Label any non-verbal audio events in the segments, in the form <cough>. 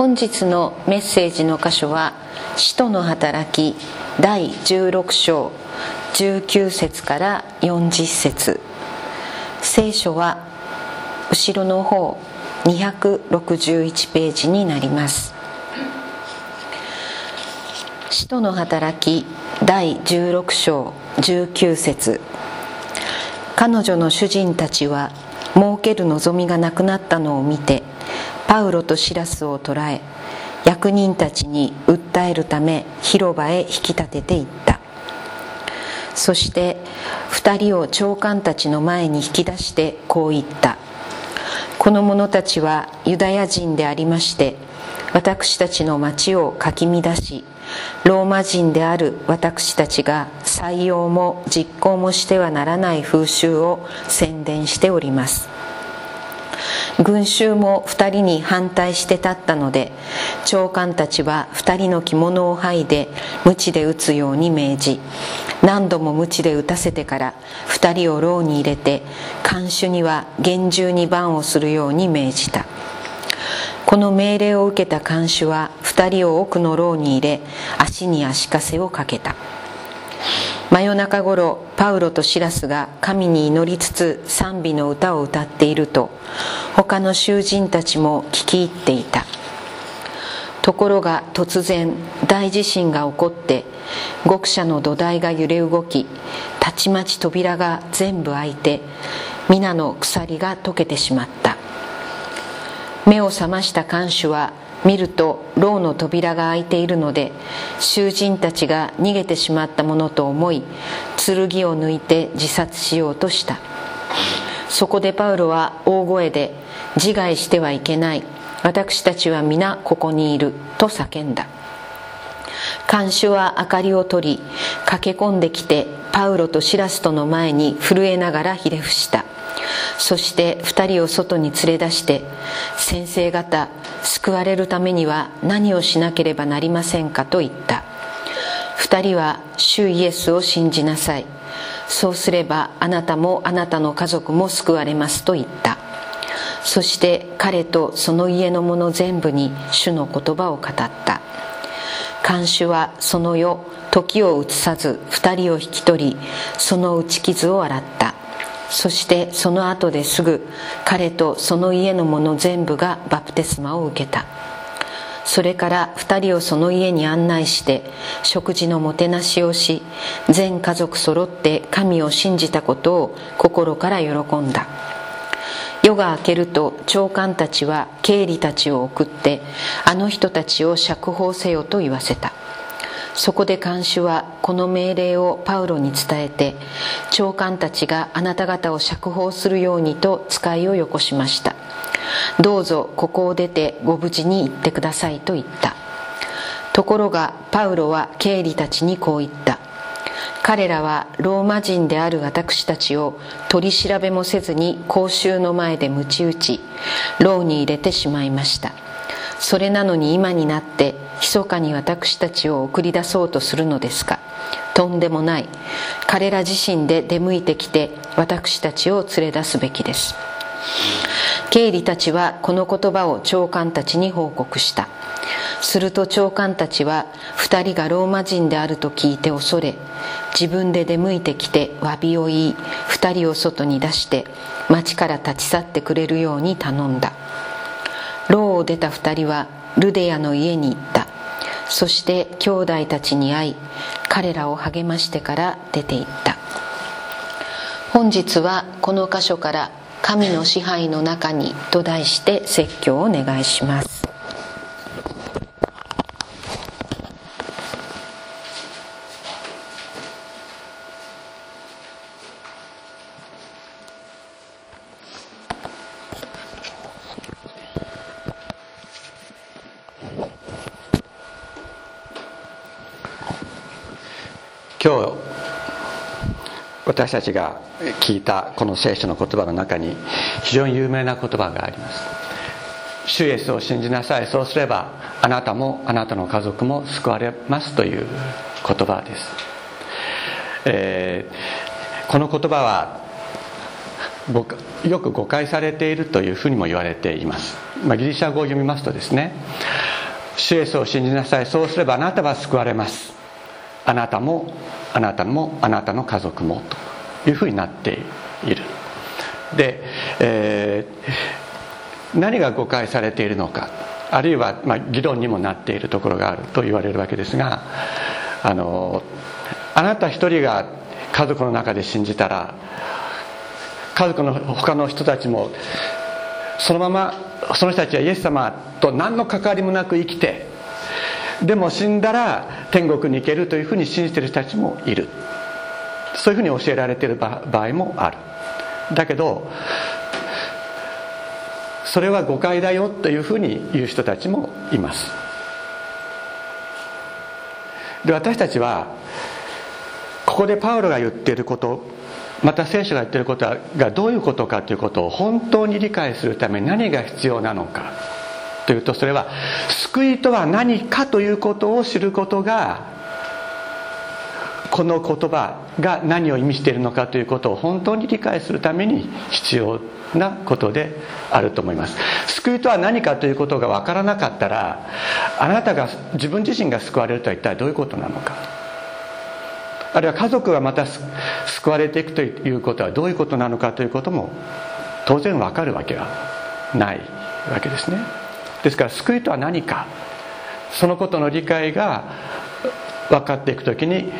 本日のメッセージの箇所は「使徒の働き」第16章19節から40節。聖書は後ろの方261ページになります。使徒の働き第16章19節。彼女の主人たちは儲ける望みがなくなったのを見てパウロとシラスを捕らえ役人たちに訴えるため広場へ引き立てていった。そして2人を長官たちの前に引き出してこう言った。この者たちはユダヤ人でありまして私たちの町をかき乱しローマ人である私たちが採用も実行もしてはならない風習を宣伝しております。群衆も2人に反対して立ったので長官たちは2人の着物を剥いで鞭で打つように命じ何度も鞭で打たせてから2人を牢に入れて看守には厳重に番をするように命じた。この命令を受けた看守は2人を奥の牢に入れ足に足かせをかけた。真夜中頃パウロとシラスが神に祈りつつ賛美の歌を歌っていると他の囚人たちも聞き入っていた。ところが突然大地震が起こって獄舎の土台が揺れ動きたちまち扉が全部開いて皆の鎖が解けてしまった。目を覚ました看守は見ると牢の扉が開いているので囚人たちが逃げてしまったものと思い剣を抜いて自殺しようとした。そこでパウロは大声で「自害してはいけない。私たちは皆ここにいる」と叫んだ。看守は明かりを取り駆け込んできてパウロとシラスとの前に震えながらひれ伏した。そして2人を外に連れ出して先生方救われるためには何をしなければなりませんかと言った。2人は主イエスを信じなさい。そうすればあなたもあなたの家族も救われますと言った。そして彼とその家の者全部に主の言葉を語った。看守はその夜時を移さず2人を引き取りその打ち傷を洗った。そしてその後ですぐ彼とその家の者全部がバプテスマを受けた。それから2人をその家に案内して食事のもてなしをし全家族揃って神を信じたことを心から喜んだ。夜が明けると長官たちは経理たちを送ってあの人たちを釈放せよと言わせた。そこで看守はこの命令をパウロに伝えて長官たちがあなた方を釈放するようにと使いをよこしました。どうぞここを出てご無事に行ってくださいと言った。ところがパウロは経理たちにこう言った。彼らはローマ人である私たちを取り調べもせずに公衆の前で鞭打ち牢に入れてしまいました。それなのに今になって密かに私たちを送り出そうとするのですか。とんでもない。彼ら自身で出向いてきて私たちを連れ出すべきです。経理たちはこの言葉を長官たちに報告した。すると長官たちは2人がローマ人であると聞いて恐れ自分で出向いてきて詫びを言い2人を外に出して町から立ち去ってくれるように頼んだ。を出た2人はルデアの家に行った。そして兄弟たちに会い彼らを励ましてから出て行った。本日はこの箇所から「神の支配の中に」と題して説教をお願いします今日私たちが聞いたこの聖書の言葉の中に非常に有名な言葉があります。主イエスを信じなさい。そうすればあなたもあなたの家族も救われますという言葉です、えー、この言葉はよく誤解されているというふうにも言われています、まあ、ギリシャ語を読みますとですね主イエスを信じなさい。そうすればあなたは救われます。あなたもあなたもあなたの家族もというふうになっている。で、えー、何が誤解されているのかあるいは、まあ、議論にもなっているところがあると言われるわけですがあのあなた一人が家族の中で信じたら家族の他の人たちもそのままその人たちはイエス様と何の関わりもなく生きてでも死んだら天国に行けるというふうに信じている人たちもいる。そういうふうに教えられている場合もある。だけどそれは誤解だよというふうに言う人たちもいます。で私たちはここでパウロが言っていることまた聖書が言っていることがどういうことかということを本当に理解するために何が必要なのか。というとそれは救いとは何かということを知ることがこの言葉が何を意味しているのかということを本当に理解するために必要なことであると思います。救いとは何かということが分からなかったらあなたが自分自身が救われるとは一体どういうことなのか。あるいは家族がまた救われていくということはどういうことなのかということも当然分かるわけはないわけですね。ですから救いとは何か。そのことの理解が分かっていく時に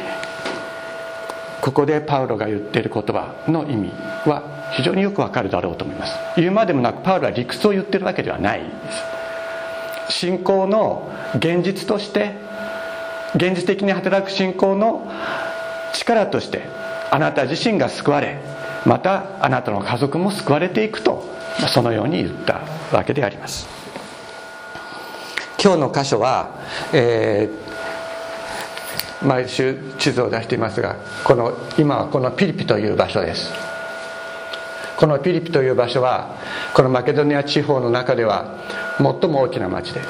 ここでパウロが言っている言葉の意味は非常によくわかるだろうと思います。言うまでもなくパウロは理屈を言ってるわけではない。です信仰の現実として現実的に働く信仰の力としてあなた自身が救われまたあなたの家族も救われていくとそのように言ったわけであります。今日の箇所は、えー毎週地図を出していますがこの今はこのピリピという場所です。このピリピという場所はこのマケドニア地方の中では最も大きな町で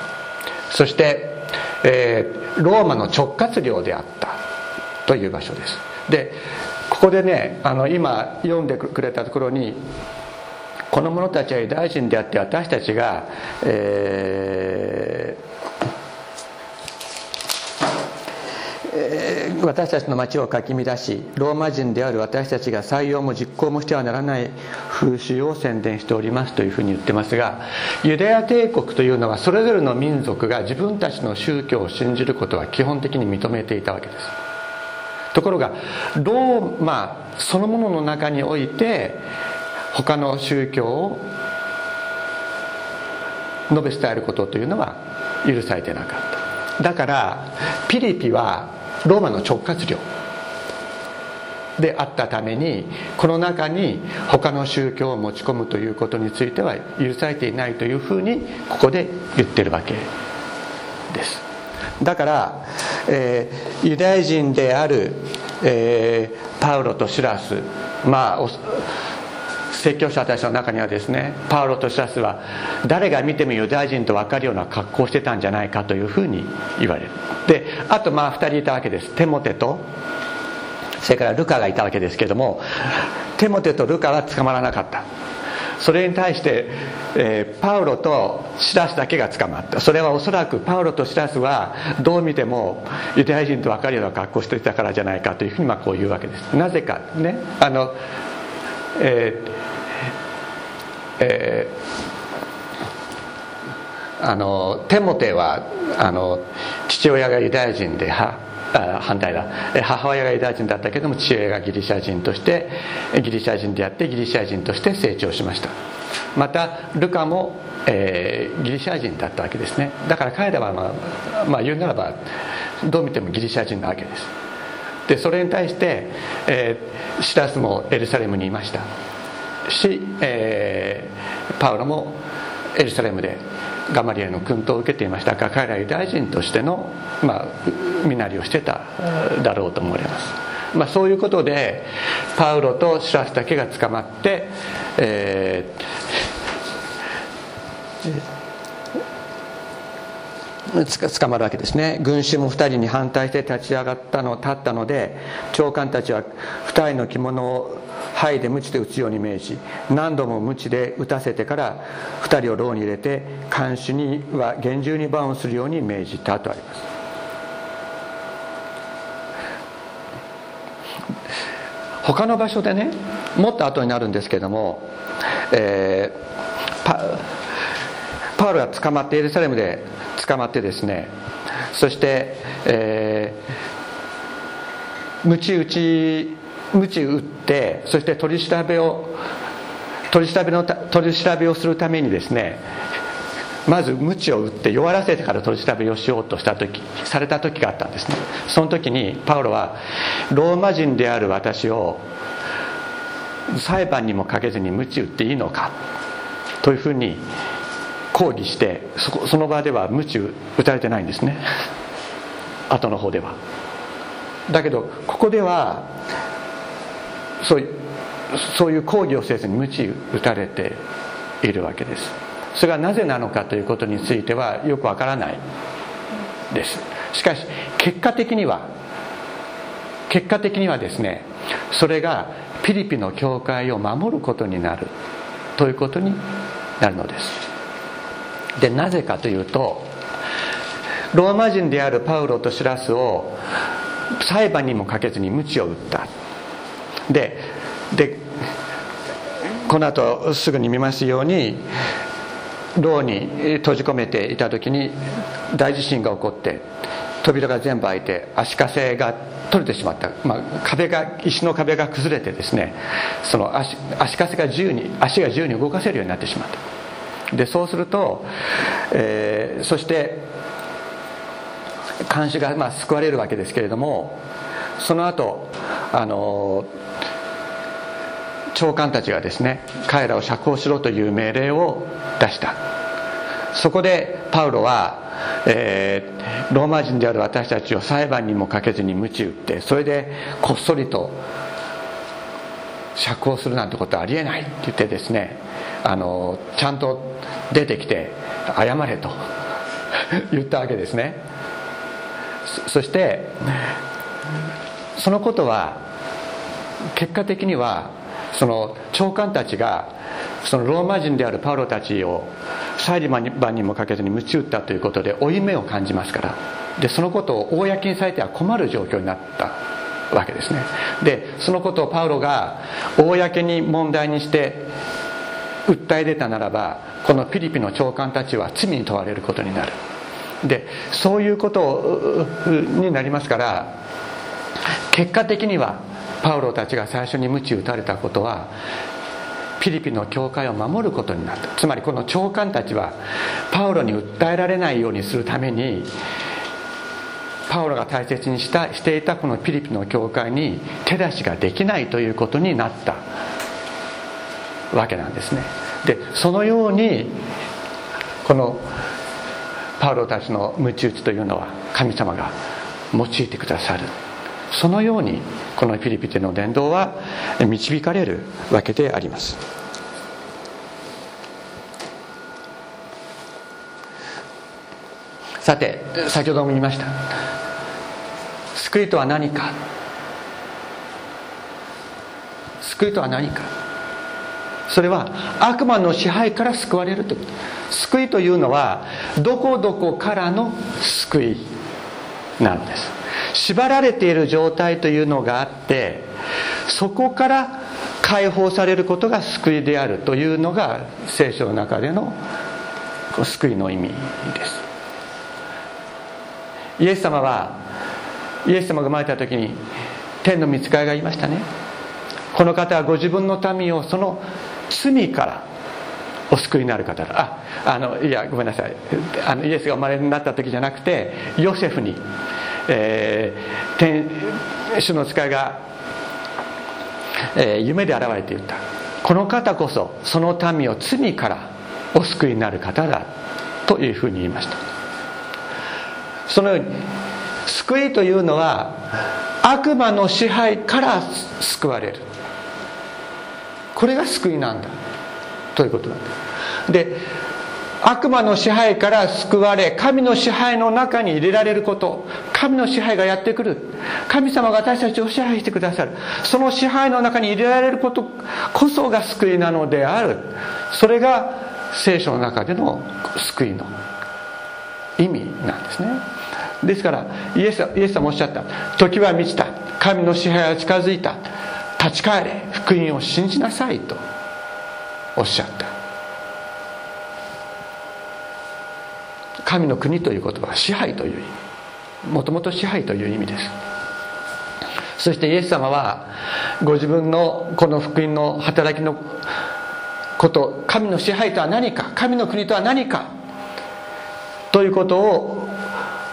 そして、えー、ローマの直轄領であったという場所です。でここでねあの今読んでくれたところにこの者たちはユダヤ人であって私たちが、えーえー、私たちの町をかき乱しローマ人である私たちが採用も実行もしてはならない風習を宣伝しておりますというふうに言ってますがユダヤ帝国というのはそれぞれの民族が自分たちの宗教を信じることは基本的に認めていたわけです。ところがローマそのものの中において他の宗教を述べ伝えることというのは許されてなかった。だからピリピはローマの直轄領。であったためにこの中に他の宗教を持ち込むということについては許されていないというふうにここで言ってるわけです。だから、えー、ユダヤ人である、えー、パウロとシラスまあ説教者たちの中にはですねパウロとシラスは誰が見てもユダヤ人と分かるような格好をしてたんじゃないかというふうに言われる。であとまあ2人いたわけです。テモテとそれからルカがいたわけですけどもテモテとルカは捕まらなかった。それに対して、えー、パウロとシラスだけが捕まった。それはおそらくパウロとシラスはどう見てもユダヤ人と分かるような格好をしていたからじゃないかというふうにまあこう言うわけです。なぜかねあのえーえー、あのテモテはあの父親がユダヤ人では反対だ。母親がユダヤ人だったけども父親がギリシャ人としてギリシャ人であってギリシャ人として成長しました。またルカも、えー、ギリシャ人だったわけですね。だから彼らは、まあ、まあ言うならばどう見てもギリシャ人なわけです。でそれに対して、えー、シラスもエルサレムにいました。し、えー、パウロもエルサレムでガマリエルの薫陶を受けていました。が彼ら大臣としての、まあ、身なりをしてただろうと思われます、まあ、そういうことでパウロとシラスだけが捕まって、えー、捕まるわけですね。群衆も2人に反対して立ち上がったの立ったので長官たちは2人の着物をはいで鞭で打つように命じ何度も鞭で打たせてから2人を牢に入れて看守には厳重に番をするように命じたとあります。他の場所でねもっと後になるんですけども、えー、パウロが捕まってエルサレムで捕まってですねそして、えー、ムチ打ちムチ打ってそして取り調べを取り調べの取り調べをするためにですねまず鞭を打って弱らせてから取り調べをしようとした時された時があったんですね。その時にパウロはローマ人である私を裁判にもかけずに鞭打っていいのかというふうに抗議してそその場では鞭打たれてないんですね。<laughs> 後の方では。だけどここではそういうそういう抗議をせずに鞭打たれているわけです。それがなぜなのかということについてはよくわからない。です。しかし結果的には結果的にはですねそれがピリピの教会を守ることになるということになるのです。でなぜかというとローマ人であるパウロとシラスを裁判にもかけずに鞭を打った。ででこの後すぐに見ますように牢に閉じ込めていた時に大地震が起こって扉が全部開いて足かせが取れてしまった、まあ、壁が石の壁が崩れてですねその足足かせが自由に足が自由に動かせるようになってしまった。でそうすると、えー、そして監視がまあ救われるわけですけれどもその後あの長官たちがですね彼らを釈放しろという命令を出した。そこでパウロは、えー、ローマ人である私たちを裁判にもかけずに鞭打ってそれでこっそりと釈放するなんてことはありえないって言ってですねあのちゃんと出てきて謝れと <laughs> 言ったわけですね。そしてそのことは結果的にはその長官たちがそのローマ人であるパウロたちを裁判にもかけずに鞭打ったということで負い目を感じますから。でそのことを公にされては困る状況になった。わけですね。でそのことをパウロが公に問題にして訴え出たならばこのフィリピンの長官たちは罪に問われることになる。でそういうことになりますから結果的にはパウロたちが最初に鞭打たれたことはフィリピンの教会を守ることになった。つまりこの長官たちはパウロに訴えられないようにするためにパウロが大切にしたしていたこのフィリピンの教会に手出しができないということになった。わけなんですね。でそのようにこのパウロたちの鞭打ちというのは神様が用いてくださる。そのようにこのフィリピテの伝道は導かれるわけであります。さて先ほども言いました。救いとは何か？救いとは何か？それは悪魔の支配から救われるということ救いというのはどこどこからの救いなんです。縛られている状態というのがあってそこから解放されることが救いであるというのが聖書の中での救いの意味です。イエス様はイエス様が生まれた時に天の御使いがいましたね。この方はご自分の民をその罪からお救いになる方だ。ああのいやごめんなさい。あのイエスが生まれになった時じゃなくてヨセフにえー、天主の使いが、えー、夢で現れて言った。この方こそその民を罪からお救いになる方だというふうに言いました。そのように救いというのは悪魔の支配から救われる。これが救いなんだ。ということなんです。で悪魔の支配から救われ神の支配の中に入れられること。神の支配がやってくる。神様が私たちを支配してくださる。その支配の中に入れられることこそが救いなのである。それが聖書の中での救いの意味なんですね。ですからイエスイエス様おっしゃった。時は満ちた。神の支配は近づいた。立ち返れ。福音を信じなさいと。おっしゃった。神の国という言葉は支配という意味。もともと支配という意味です。そしてイエス様はご自分のこの福音の働きのこと神の支配とは何か神の国とは何かということを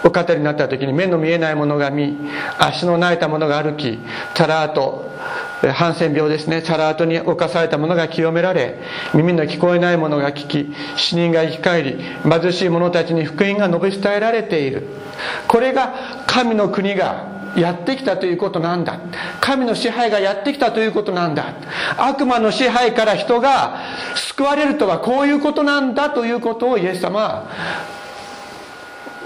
お語りになった時に目の見えないものが見足の泣いたものが歩きタラートハンセン病ですね。サラートに侵された者が清められ耳の聞こえない者が聞き死人が生き返り貧しい者たちに福音が述べ伝えられている。これが神の国がやってきたということなんだ。神の支配がやってきたということなんだ。悪魔の支配から人が救われるとはこういうことなんだということをイエス様は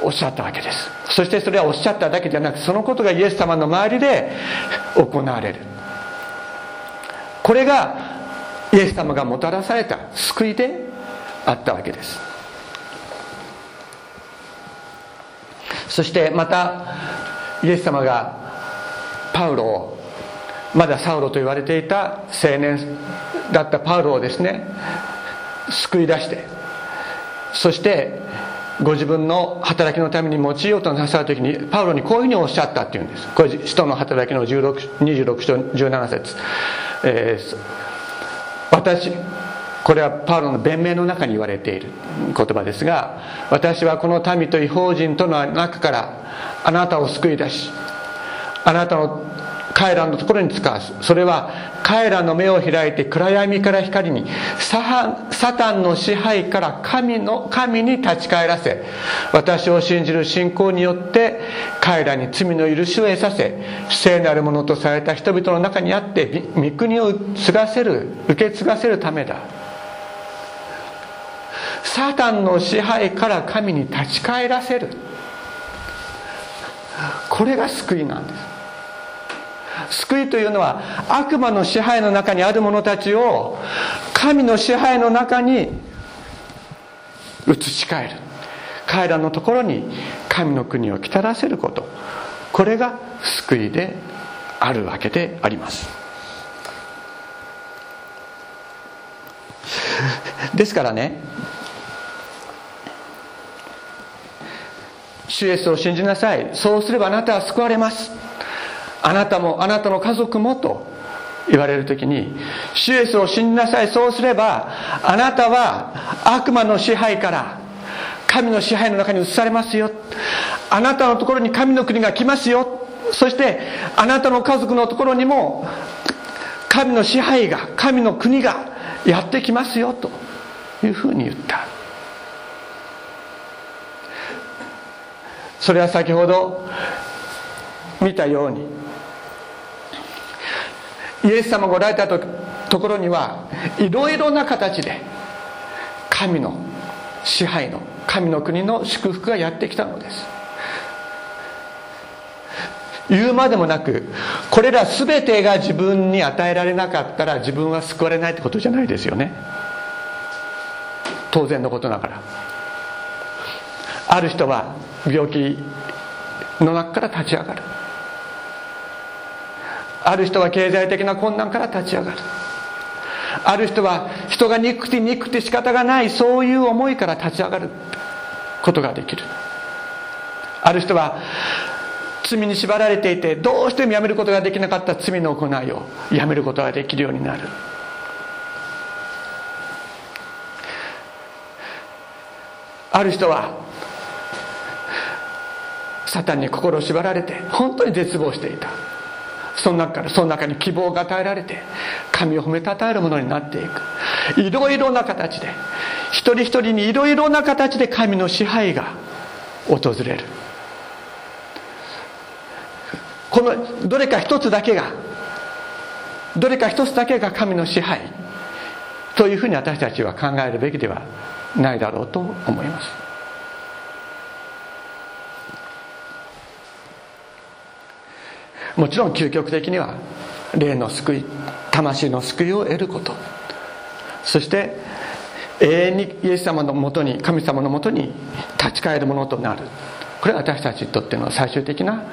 おっしゃったわけです。そしてそれはおっしゃっただけじゃなくそのことがイエス様の周りで行われる。これがイエス様がもたらされた救いであったわけです。そしてまたイエス様がパウロをまだサウロと言われていた青年だったパウロをですね救い出してそしてご自分の働きのために用いようとなさる時にパウロにこういうふうにおっしゃったっていうんです。これ使徒の働きの16 26章17節、えー、私これはパウロの弁明の中に言われている言葉ですが私はこの民と異邦人との中からあなたを救い出しあなたの彼らのところに使わすそれは彼らの目を開いて暗闇から光にサタンの支配から神の神に立ち返らせ私を信じる信仰によって彼らに罪の許しを得させ聖なるものとされた人々の中にあって御国を継がせる受け継がせるためだ。サタンの支配から神に立ち返らせる。これが救いなんです。救いというのは悪魔の支配の中にある者たちを神の支配の中に移し替える。彼らのところに神の国を来たらせること。これが救いであるわけであります。<laughs> ですからね主イエスを信じなさい。そうすればあなたは救われます。あなたもあなたの家族もと言われる時に主イエスを信じなさいそうすればあなたは悪魔の支配から神の支配の中に移されますよ。あなたのところに神の国が来ますよ。そしてあなたの家族のところにも神の支配が神の国がやってきますよというふうに言った。それは先ほど見たようにイエス様がおられたところにはいろいろな形で神の支配の神の国の祝福がやってきたのです。言うまでもなくこれら全てが自分に与えられなかったら自分は救われないってことじゃないですよね。当然のことながら。ある人は病気の中から立ち上がる。ある人は経済的な困難から立ち上がる。ある人は人が憎くて憎くて仕方がないそういう思いから立ち上がることができる。ある人は罪に縛られていてどうしてもやめることができなかった罪の行いをやめることができるようになる。ある人はサタンに心を縛られて本当に絶望していた。その中からその中に希望が与えられて神を褒めたたえるものになっていく。いろいろな形で一人一人にいろいろな形で神の支配が訪れる。このどれか一つだけがどれか一つだけが神の支配というふうに私たちは考えるべきではないだろうと思います。もちろん究極的には霊の救い魂の救いを得ること。そして永遠にイエス様のもとに神様のもとに立ち返るものとなる。これは私たちにとっての最終的な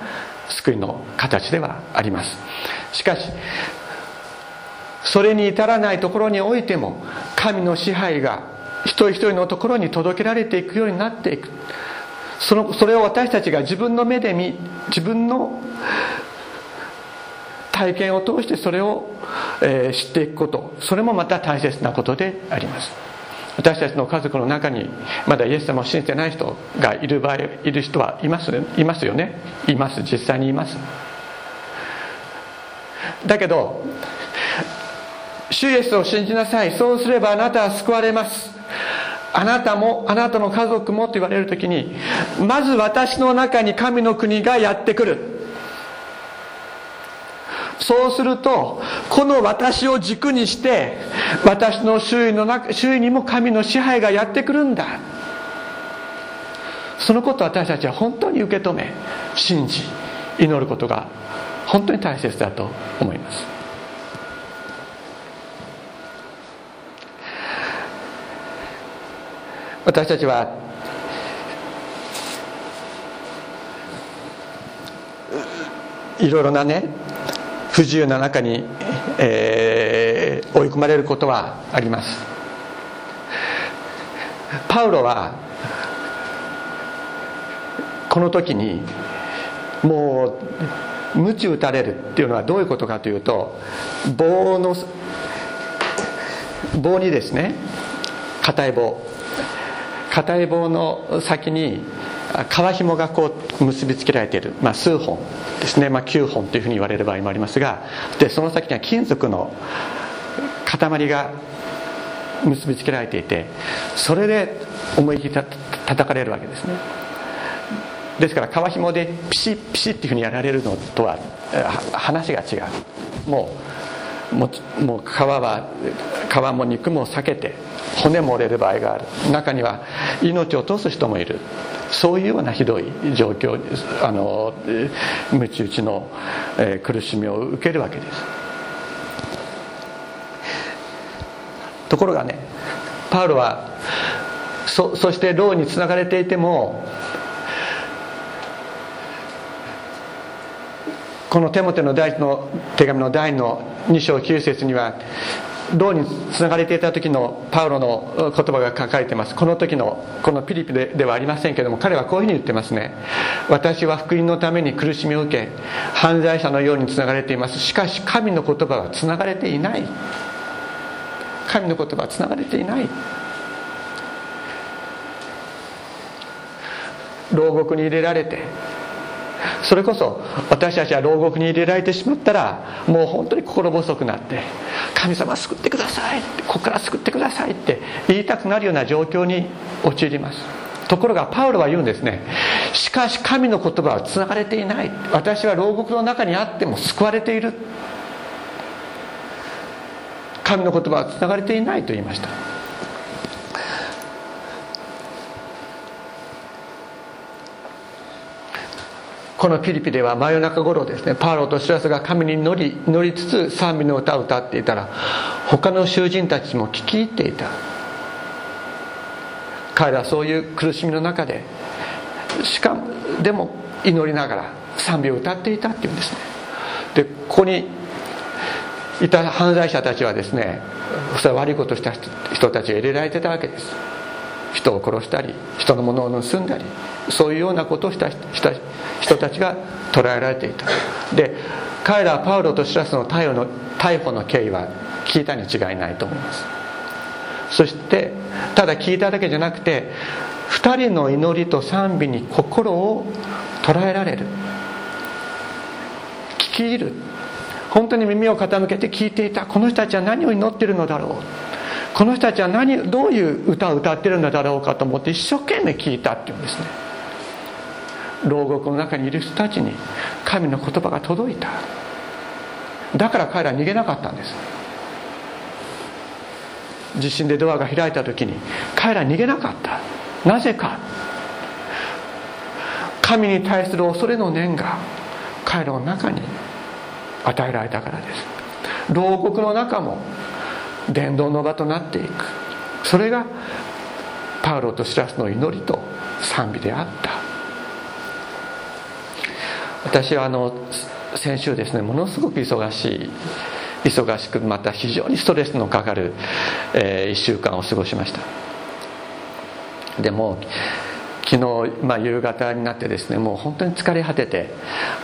救いの形ではあります。しかしそれに至らないところにおいても神の支配が一人一人のところに届けられていくようになっていく。そのそれを私たちが自分の目で見自分の体験を通してそれを、え、知っていくこと。それもまた大切なことであります。私たちの家族の中にまだイエス様を信じてない人がいる場合いる人はいますいますよね。います。実際にいます。だけど主イエスを信じなさい。そうすればあなたは救われます。あなたもあなたの家族もと言われる時にまず私の中に神の国がやってくる。そうするとこの私を軸にして私の周囲の中周囲にも神の支配がやってくるんだ。そのことを私たちは本当に受け止め信じ祈ることが本当に大切だと思います。私たちはいろいろなね不自由な中に、えー、追い込まれることはあります。パウロはこの時にもう鞭打たれるっていうのはどういうことかというと棒の棒にですね硬い棒。硬い棒の先に皮紐がこう結びつけられている、まあ、数本ですね、まあ、9本というふうに言われる場合もありますがでその先には金属の塊が結びつけられていてそれで思い切りた叩かれるわけですね。ですから皮紐でピシッピシッっていうふうにやられるのとは話が違う。もうもうもう皮は皮も肉も避けて骨も折れる場合がある。中には命を落とす人もいる。そういうようなひどい状況あのむち打ちの、苦しみを受けるわけです。ところがねパウロはそそして牢につながれていてもこのテモテの第一の手紙の第の2章9節には牢につながれていた時のパウロの言葉が書かれています。この時のこのピリピでではありませんけれども彼はこういうふうに言ってますね。私は福音のために苦しみを受け犯罪者のようにつながれています。しかし神の言葉はつながれていない。神の言葉はつながれていない。牢獄に入れられてそれこそ私たちは牢獄に入れられてしまったらもう本当に心細くなって「神様救ってください」ここから救ってくださいって言いたくなるような状況に陥ります。ところがパウロは言うんですね。しかし神の言葉はつながれていない。私は牢獄の中にあっても救われている。神の言葉はつながれていないと言いました。このピリピでは真夜中頃ですねパウロとシラスが神に乗り乗りつつ賛美の歌を歌っていたら他の囚人たちも聞き入っていた。彼らはそういう苦しみの中でしかもでも祈りながら賛美を歌っていたっていうんですね。でここにいた犯罪者たちはですねそれ悪いことした人たちが入れられてたわけです。人を殺したり人のものを盗んだりそういうようなことをした人たちが捕らえられていた。で彼らはパウロとシラスの逮捕の逮捕の経緯は聞いたに違いないと思います。そしてただ聞いただけじゃなくて2人の祈りと賛美に心を捉えられる。聞き入る。本当に耳を傾けて聞いていた。この人たちは何を祈ってるのだろう。この人たちは何どういう歌を歌ってるのだろうかと思って一生懸命聞いたっていうんですね。牢獄の中にいる人たちに神の言葉が届いた。だから彼らは逃げなかったんです。地震でドアが開いた時に彼ら逃げなかった。なぜか。神に対する恐れの念が彼らの中に与えられたからです。牢獄の中も伝道の場となっていく。それがパウロとシラスの祈りと賛美であった。私はあの先週ですねものすごく忙しい忙しくまた非常にストレスのかかる、えー、1週間を過ごしました。でも昨日、まあ、夕方になってですねもう本当に疲れ果てて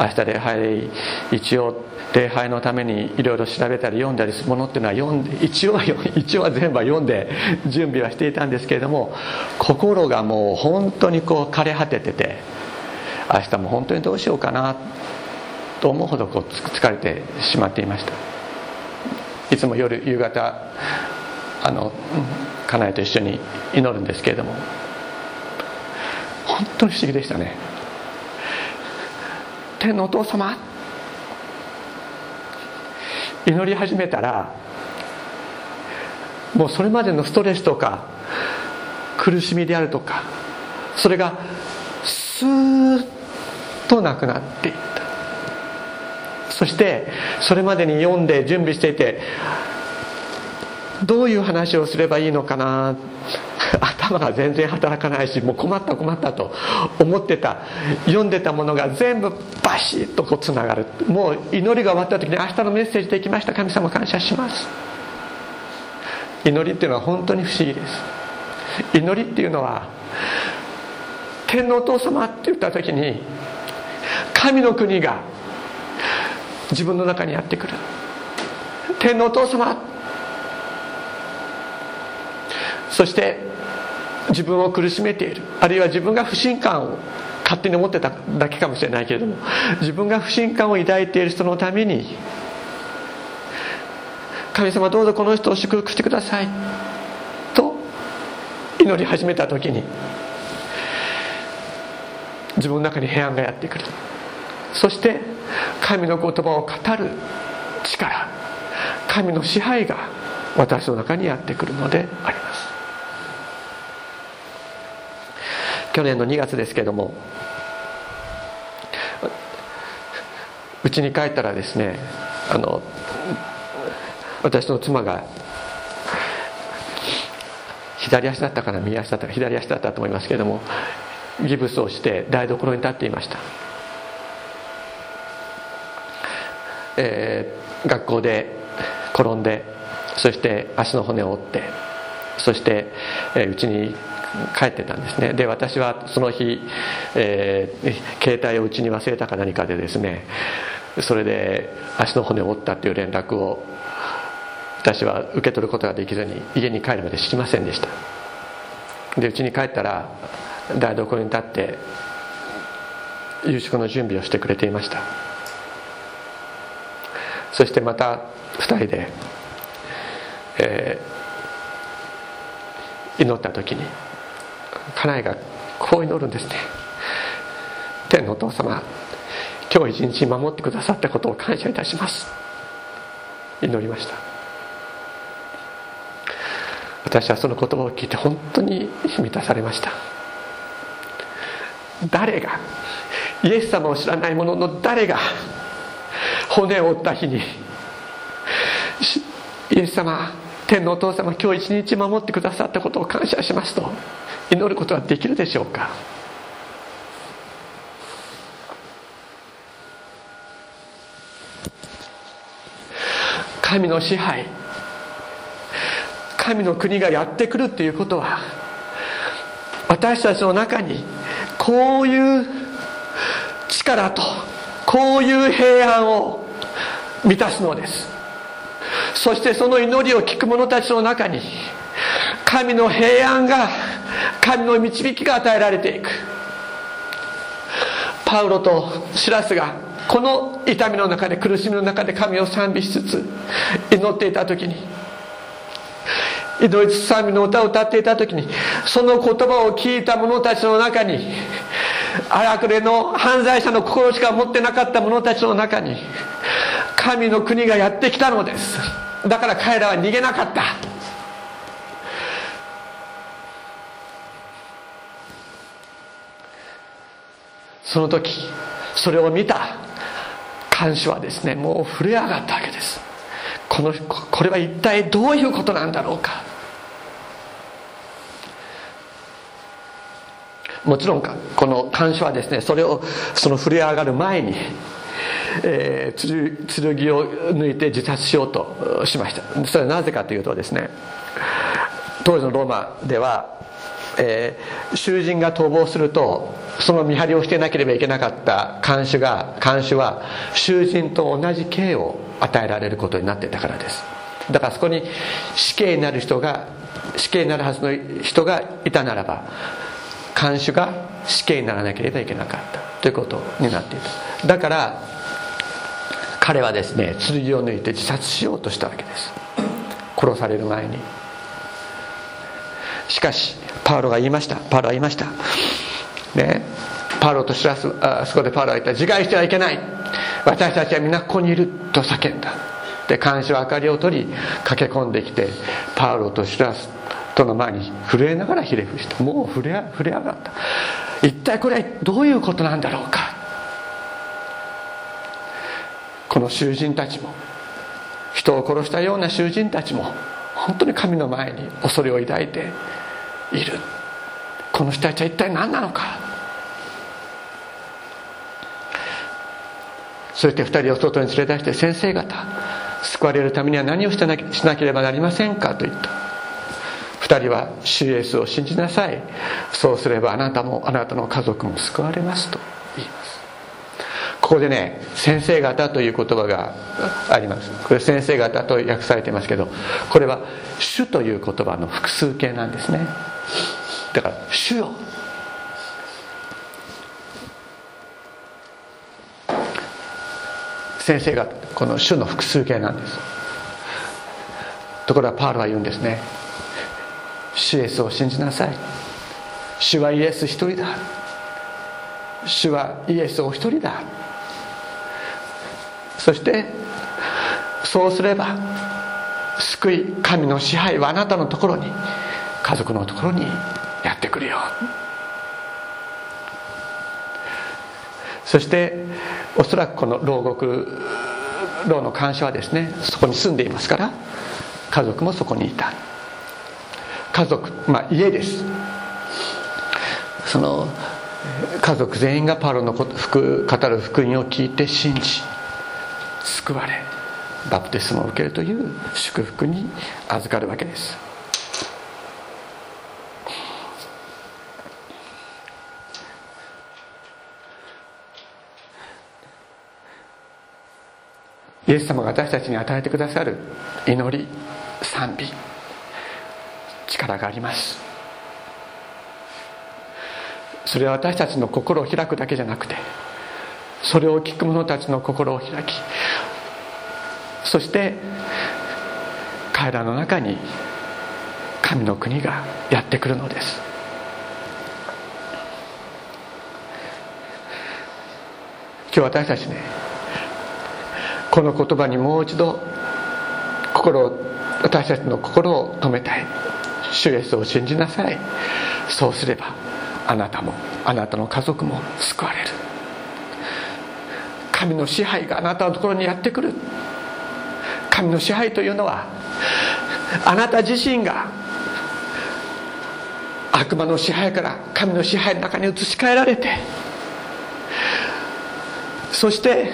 明日礼拝一応礼拝のためにいろいろ調べたり読んだりするものっていうのは読んで一応は <laughs> 一応は全部は読んで準備はしていたんですけれども心がもう本当にこう枯れ果ててて明日も本当にどうしようかなと思うほどこう疲れてしまっていました。いつも夜夕方あの家内と一緒に祈るんですけれども本当に不思議でしたね。天のお父様。祈り始めたらもうそれまでのストレスとか苦しみであるとかそれがスーッとなくなっていった。そしてそれまでに読んで準備していてどういう話をすればいいのかな。<laughs> 頭が全然働かないしもう困った困ったと思ってた読んでたものが全部バシッとこうつながる。もう祈りが終わった時に明日のメッセージできました。神様感謝します。祈りっていうのは本当に不思議です。祈りっていうのは天皇お父様って言った時に神の国が自分の中にやってくる。天皇お父様そして自分を苦しめている。あるいは自分が不信感を勝手に思ってただけかもしれないけれども自分が不信感を抱いている人のために神様どうぞこの人を祝福してくださいと祈り始めた時に自分の中に平安がやってくる。そして神の言葉を語る力神の支配が私の中にやってくるのであります去年の2月ですけどもうちに帰ったらですねあの私の妻が左足だったかな右足だったか左足だったと思いますけどもギブスをして台所に立っていました、えー、学校で転んでそして足の骨を折ってそしてうち、えー、に帰ってたんですね。で私はその日、えー、携帯をうちに忘れたか何かでですねそれで足の骨を折ったっていう連絡を私は受け取ることができずに家に帰るまで知りませんでした。でうちに帰ったら台所に立って夕食の準備をしてくれていました。そしてまた2人で、えー、祈った時に家内がこう祈るんですね。天のお父様今日一日守ってくださったことを感謝いたします。祈りました。私はその言葉を聞いて本当に満たされました。誰がイエス様を知らない者の誰が骨を折った日にイエス様天のお父様今日一日守ってくださったことを感謝しますと祈ることはできるでしょうか？神の支配神の国がやってくるっていうことは私たちの中にこういう力とこういう平安を満たすのです。そしてその祈りを聞く者たちの中に神の平安が神の導きが与えられていく。パウロとシラスがこの痛みの中で苦しみの中で神を賛美しつつ祈っていた時に祈りつつ賛美の歌を歌っていた時にその言葉を聞いた者たちの中に荒くれの犯罪者の心しか持ってなかった者たちの中に神の国がやってきたのです。だから彼らは逃げなかった。その時それを見た。看守はですねもう震え上がったわけです。このこれは一体どういうことなんだろうか。もちろんこの看守はですねそれをその震え上がる前に、えー、剣を抜いて自殺しようとしました。それはなぜかというとですね当時のローマでは、えー、囚人が逃亡するとその見張りをしていなければいけなかった看守が看守は囚人と同じ刑を与えられることになっていたからです。だからそこに死刑になる人が死刑になるはずの人がいたならば看守が死刑にならなければいけなかった。ということになっていた。だから彼はですね剣を抜いて自殺しようとしたわけです。殺される前に。しかしパウロが言いました。パウロは言いました。ねパウロとシラスあそこでパウロは言った。自害してはいけない。私たちは皆ここにいると叫んだ。で監視は明かりを取り駆け込んできてパウロとシラスとの前に震えながらひれ伏してもう震え震え上がった。一体これどういうことなんだろうか。この囚人たちも人を殺したような囚人たちも本当に神の前に恐れを抱いている。この人たちは一体何なのか。そして二人を外に連れ出して先生方救われるためには何をしなければなりませんかと言った。二人は主イエスを信じなさい。そうすればあなたもあなたの家族も救われますと。言いますここでね先生方という言葉があります。これ先生方と訳されていますけどこれは主という言葉の複数形なんですね。だから主よ。先生がこの主の複数形なんです。ところがパールは言うんですね。主イエスを信じなさい。主はイエス一人だ。主はイエスお一人だ。そしてそうすれば救い神の支配はあなたのところに家族のところにやってくるよ。そしておそらくこの牢獄牢の監視はですねそこに住んでいますから家族もそこにいた。家族まあ家です。その家族全員がパロの語る福音を聞いて信じ救われバプテスマを受けるという祝福に預かるわけです。イエス様が私たちに与えてくださる祈り賛美。力があります。それは私たちの心を開くだけじゃなくてそれを聞く者たちの心を開きそして彼らの中に神の国がやってくるのです。今日私たちねこの言葉にもう一度心を私たちの心を止めたい。主イエスを信じなさい。そうすればあなたもあなたの家族も救われる。神の支配があなたのところにやってくる。神の支配というのはあなた自身が悪魔の支配から神の支配の中に移し替えられてそして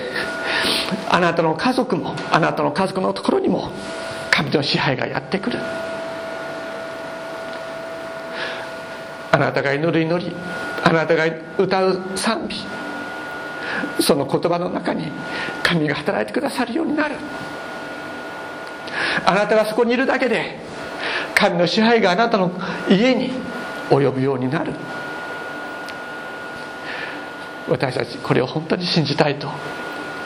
あなたの家族もあなたの家族のところにも神の支配がやってくる。なたが祈る祈りあなたが歌う賛美。その言葉の中に神が働いてくださるようになる。あなたがそこにいるだけで神の支配があなたの家に及ぶようになる。私たちこれを本当に信じたいと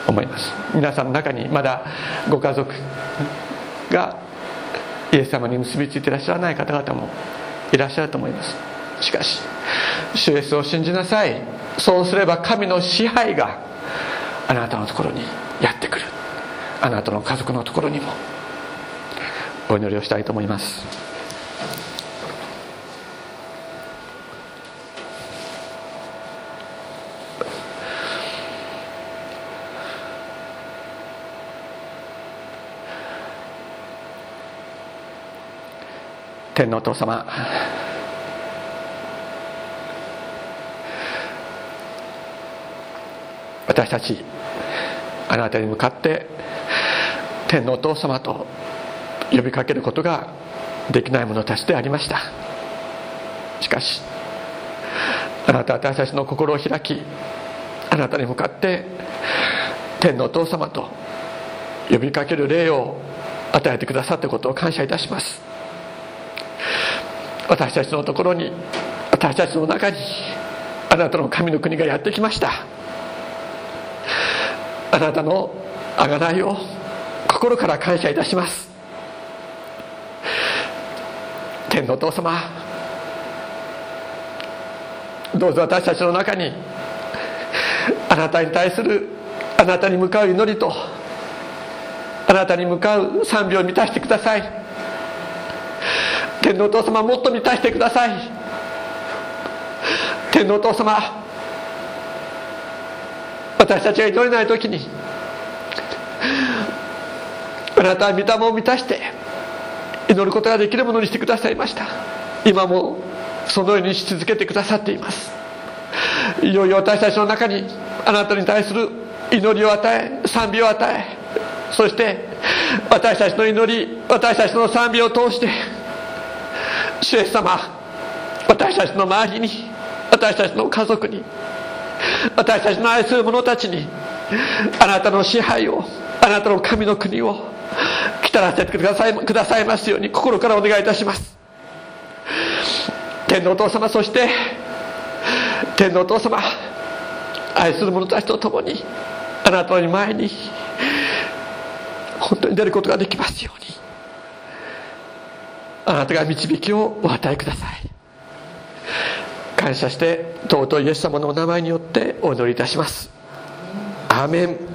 思います。皆さんの中にまだご家族がイエス様に結びついていらっしゃらない方々もいらっしゃると思います。しかし主イエスを信じなさい。そうすれば神の支配があなたのところにやってくる。あなたの家族のところにも。お祈りをしたいと思います。天皇お父様私たちあなたに向かって天皇お父様と呼びかけることができない者たちでありました。しかしあなたは私たちの心を開きあなたに向かって天のお父様と呼びかける霊を与えてくださったことを感謝いたします。私たちのところに私たちの中にあなたの神の国がやってきました。あなたの贖いを心から感謝いたします。天のお父様どうぞ私たちの中にあなたに対するあなたに向かう祈りとあなたに向かう賛美を満たしてください。天皇お父様もっと満たしてください。天皇父様私たちが祈れない時にあなたは御霊を満たして祈ることができるものにしてくださいました。今もそのようにし続けてくださっています。いよいよ私たちの中にあなたに対する祈りを与え賛美を与えそして私たちの祈り私たちの賛美を通して主イエス様私たちの周りに私たちの家族に私たちの愛する者たちにあなたの支配をあなたの神の国を来たらせてくださいくださいますように心からお願いいたします。天のお父様そして天のお父様愛する者たちと共にあなたの前に本当に出ることができますようにあなたが導きをお与えください。感謝して尊いイエス様のお名前によってお祈りいたします。アーメン。